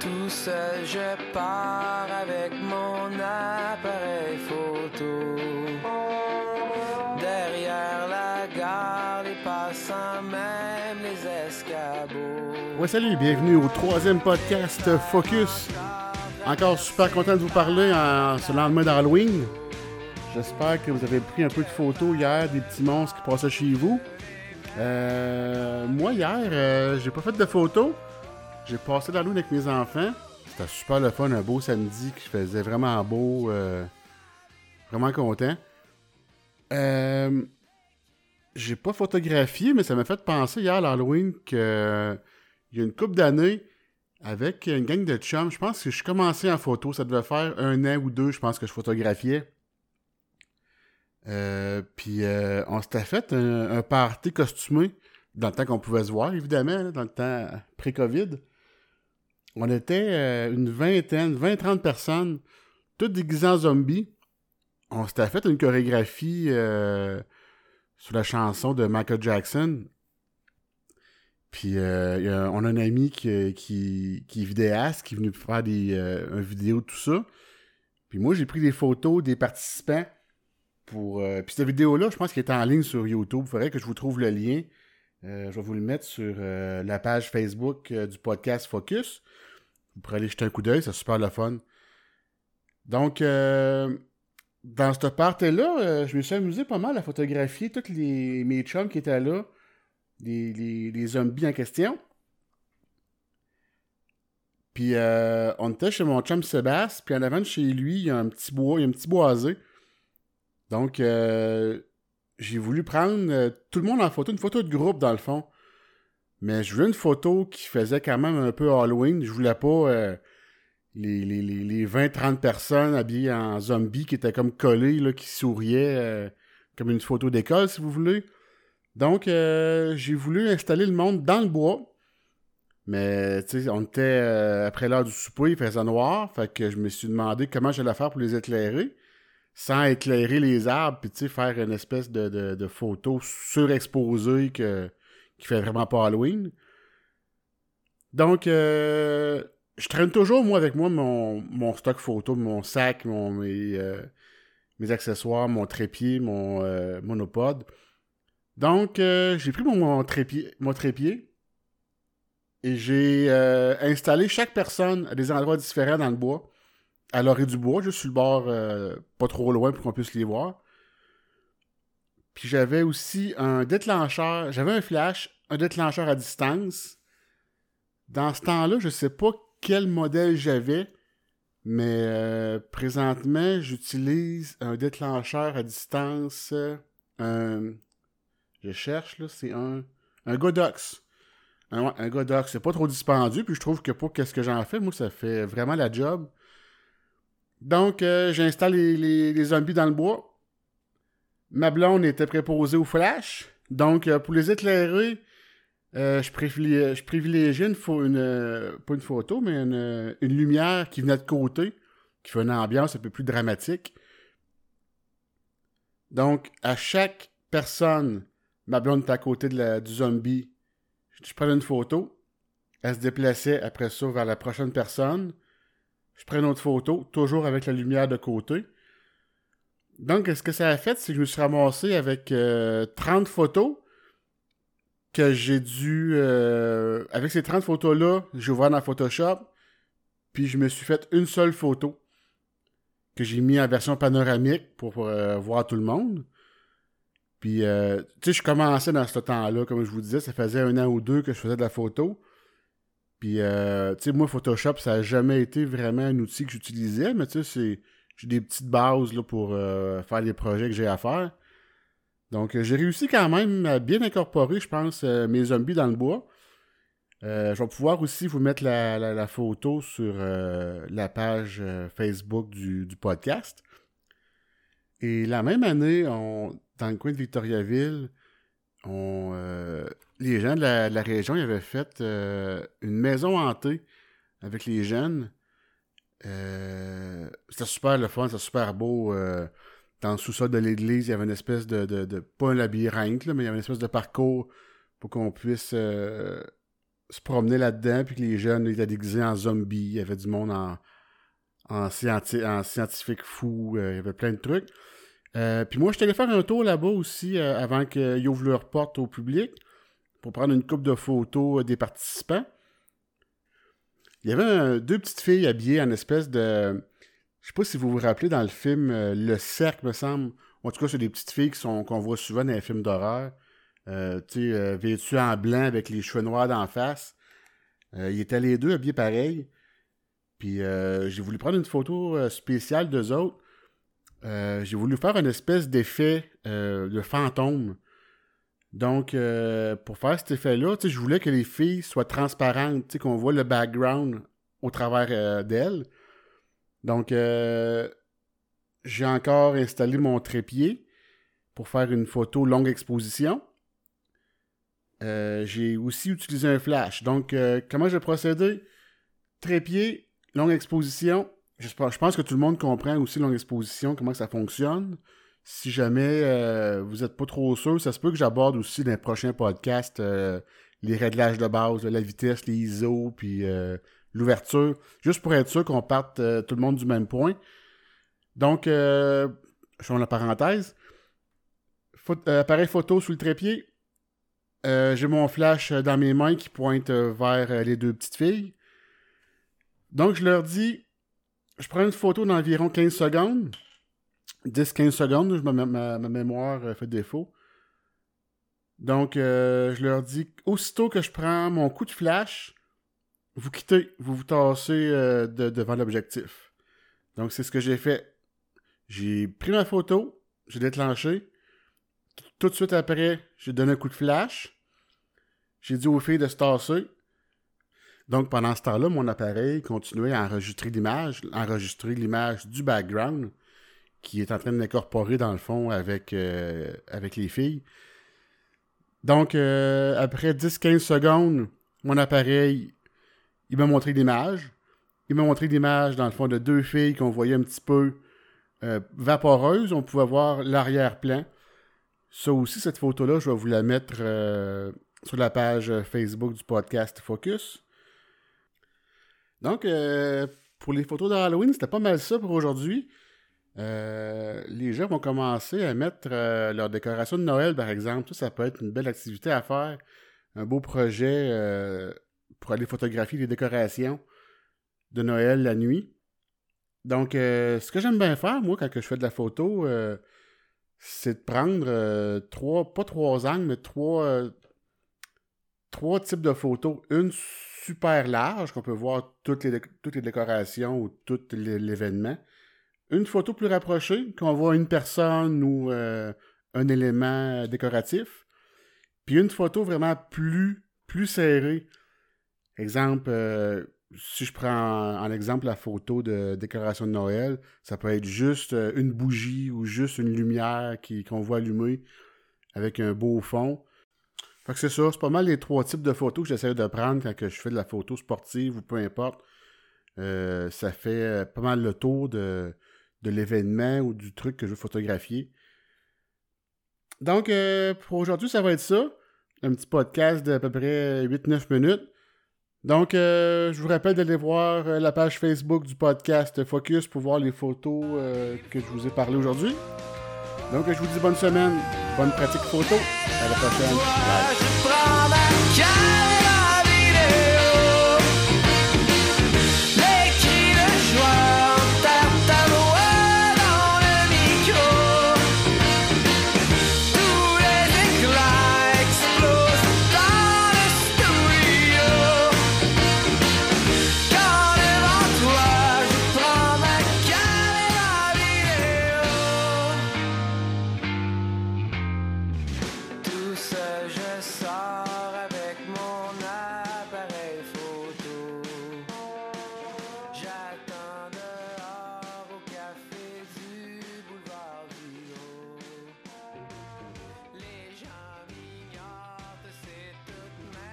Tout seul, je pars avec mon appareil photo. Derrière la gare, les passants, même les escabeaux. Ouais, salut, bienvenue au troisième podcast Focus. Encore super content de vous parler en ce lendemain d'Halloween. J'espère que vous avez pris un peu de photos hier des petits monstres qui passaient chez vous. Euh, moi, hier, euh, j'ai pas fait de photos. J'ai passé l'Halloween avec mes enfants. C'était super le fun, un beau samedi qui faisait vraiment beau. euh, vraiment content. Euh, j'ai pas photographié, mais ça m'a fait penser hier à l'Halloween que il y a une couple d'années, avec une gang de chums, je pense que je commençais en photo. Ça devait faire un an ou deux, je pense, que je photographiais. Euh, puis euh, on s'était fait un, un party costumé dans le temps qu'on pouvait se voir, évidemment, là, dans le temps pré-Covid. On était euh, une vingtaine, 20-30 personnes, toutes déguisées en zombies. On s'était fait une chorégraphie euh, sur la chanson de Michael Jackson. Puis euh, on a un ami qui, qui, qui est vidéaste, qui est venu faire des, une vidéo de tout ça. Puis moi, j'ai pris des photos des participants pour. puis cette vidéo-là, je pense qu'elle est en ligne sur YouTube. Il faudrait que je vous trouve le lien. Je vais vous le mettre sur la page Facebook du podcast Focus. Vous pourrez aller jeter un coup d'œil, c'est super le fun. Donc, euh, dans cette partie-là, euh, je me suis amusé pas mal à photographier tous les, mes chums qui étaient là, les, zombies en question. Puis euh, on était chez mon chum Sébastien, puis en avant de chez lui, il y a un petit bois, il y a un petit boisé. Donc, euh, j'ai voulu prendre tout le monde en photo, une photo de groupe dans le fond. Mais je voulais une photo qui faisait quand même un peu Halloween. Je voulais pas euh, les, les, les, les 20-30 personnes habillées en zombies qui étaient comme collées, qui souriaient euh, comme une photo d'école, si vous voulez. Donc, euh, j'ai voulu installer le monde dans le bois. Mais, tu sais, on était après l'heure du souper, il faisait noir. Fait que je me suis demandé comment j'allais faire pour les éclairer. Sans éclairer les arbres, puis tu sais, faire une espèce de, de, de photo surexposée que, qui fait vraiment pas Halloween. Donc, euh, je traîne toujours, moi, avec moi, mon, stock photo, mon sac, euh, mes accessoires, mon trépied, mon euh, monopode. Donc, j'ai pris mon, mon trépied, mon trépied et j'ai installé chaque personne à des endroits différents dans le bois, à l'orée du bois, juste sur le bord, pas trop loin pour qu'on puisse les voir. Puis j'avais aussi un déclencheur, j'avais un flash, un déclencheur à distance. Dans ce temps-là, je sais pas quel modèle j'avais, mais euh, présentement, j'utilise un déclencheur à distance, euh. Je cherche, là, c'est un... Un Godox. Un, un Godox, c'est pas trop dispendieux, puis je trouve que pour qu'est-ce que j'en fais, moi, ça fait vraiment la job. Donc, euh, j'installe les zombies dans le bois. Ma blonde était préposée au flash. Donc, euh, pour les éclairer, euh, je, privilégiais, je une, une, euh, pas une photo, mais une, lumière qui venait de côté, qui fait une ambiance un peu plus dramatique. Donc, à chaque personne, ma blonde était à côté du zombie. Je prenais une photo. Elle se déplaçait après ça vers la prochaine personne. Je prends une autre photo, toujours avec la lumière de côté. Donc, ce que ça a fait, c'est que je me suis ramassé avec euh, 30 photos que j'ai dû... euh, avec ces 30 photos-là, j'ai ouvert dans Photoshop, puis je me suis fait une seule photo que j'ai mis en version panoramique pour euh, voir tout le monde. Puis, euh, tu sais, je commençais dans ce temps-là, comme je vous disais, ça faisait un an ou deux que je faisais de la photo. Puis, euh, tu sais, moi, Photoshop, ça n'a jamais été vraiment un outil que j'utilisais, mais tu sais, c'est j'ai des petites bases là, pour euh, faire les projets que j'ai à faire. Donc, euh, j'ai réussi quand même à bien incorporer, je pense, euh, mes zombies dans le bois. Je vais pouvoir aussi vous mettre la, photo sur la page Facebook du, podcast. Et la même année, dans le coin de Victoriaville, les gens de la, région avaient fait une maison hantée avec les jeunes. Euh, c'était super le fun, c'était super beau. euh, dans le sous-sol de l'église, il y avait une espèce de, de, pas un labyrinthe, là, mais il y avait une espèce de parcours pour qu'on puisse euh, se promenaient là-dedans, puis que les jeunes étaient déguisés en zombies. Il y avait du monde en, en, scientifique fou. il y avait plein de trucs. puis moi, je suis allé faire un tour là-bas aussi avant qu'ils ouvrent leurs portes au public pour prendre une coupe de photos des participants. Il y avait deux petites filles habillées en espèce de. Je sais pas si vous vous rappelez dans le film Le Cercle, me semble. En tout cas, c'est des petites filles qu'on voit souvent dans les films d'horreur. Euh, tu sais, euh, vêtues en blanc avec les cheveux noirs d'en face. Euh, ils étaient les deux habillés pareil. Puis j'ai voulu prendre une photo spéciale d'eux autres. j'ai voulu faire une espèce d'effet de fantôme. Donc, pour faire cet effet-là, je voulais que les filles soient transparentes, qu'on voit le background au travers d'elles. Donc, j'ai encore installé mon trépied pour faire une photo longue exposition. Euh, j'ai aussi utilisé un flash. Donc, euh, comment j'ai procédé? Trépied, longue exposition. Je, pense que tout le monde comprend aussi longue exposition, comment ça fonctionne. Si jamais euh, vous n'êtes pas trop sûr, ça se peut que j'aborde aussi dans les prochains podcasts les réglages de base, la vitesse, les ISO, puis l'ouverture, juste pour être sûr qu'on parte tout le monde du même point. Donc, euh, je fais la parenthèse. Euh, appareil photo sous le trépied. Euh, j'ai mon flash dans mes mains qui pointe vers les deux petites filles. Donc, je leur dis, je prends une photo d'environ 15 secondes. 10-15 secondes, ma, ma, mémoire fait défaut. Donc, je leur dis, aussitôt que je prends mon coup de flash, vous quittez, vous vous tassez devant l'objectif. Donc, c'est ce que j'ai fait. J'ai pris ma photo, j'ai déclenché. Tout de suite après, j'ai donné un coup de flash. J'ai dit aux filles de se tasser. Donc, pendant ce temps-là, mon appareil continuait à enregistrer l'image, enregistrer l'image du background qui est en train de l'incorporer dans le fond avec, euh, les filles. Donc, euh, après 10-15 secondes, mon appareil, il m'a montré l'image. Il m'a montré l'image, dans le fond, de deux filles qu'on voyait un petit peu euh, vaporeuse, on pouvait voir l'arrière-plan. Ça aussi, cette photo-là, je vais vous la mettre euh, sur la page Facebook du podcast Focus. Donc, euh, pour les photos d'Halloween, c'était pas mal ça pour aujourd'hui. les gens vont commencer à mettre leur décoration de Noël, par exemple. Ça, ça peut être une belle activité à faire. Un beau projet pour aller photographier les décorations de Noël la nuit. Donc, euh, ce que j'aime bien faire, moi, quand je fais de la photo, euh, c'est de prendre euh, trois, pas trois angles, mais trois, types de photos. Une super large, qu'on peut voir toutes les, décorations ou tout l'événement. Une photo plus rapprochée, qu'on voit une personne ou un élément décoratif. Puis une photo vraiment plus serrée. Exemple, si je prends en exemple la photo de décoration de Noël, ça peut être juste euh, une bougie ou juste une lumière qu'on voit allumer avec un beau fond. Fait que c'est ça, c'est pas mal les trois types de photos que j'essaie de prendre quand je fais de la photo sportive ou peu importe. Euh, ça fait euh, pas mal le tour de, de l'événement ou du truc que je veux photographier. Donc, pour aujourd'hui, ça va être ça. Un petit podcast d'à peu près 8-9 minutes. Donc, euh, je vous rappelle d'aller voir euh, la page Facebook du podcast Focus pour voir les photos euh, que je vous ai parlé aujourd'hui. Donc, je vous dis bonne semaine, bonne pratique photo. À la prochaine.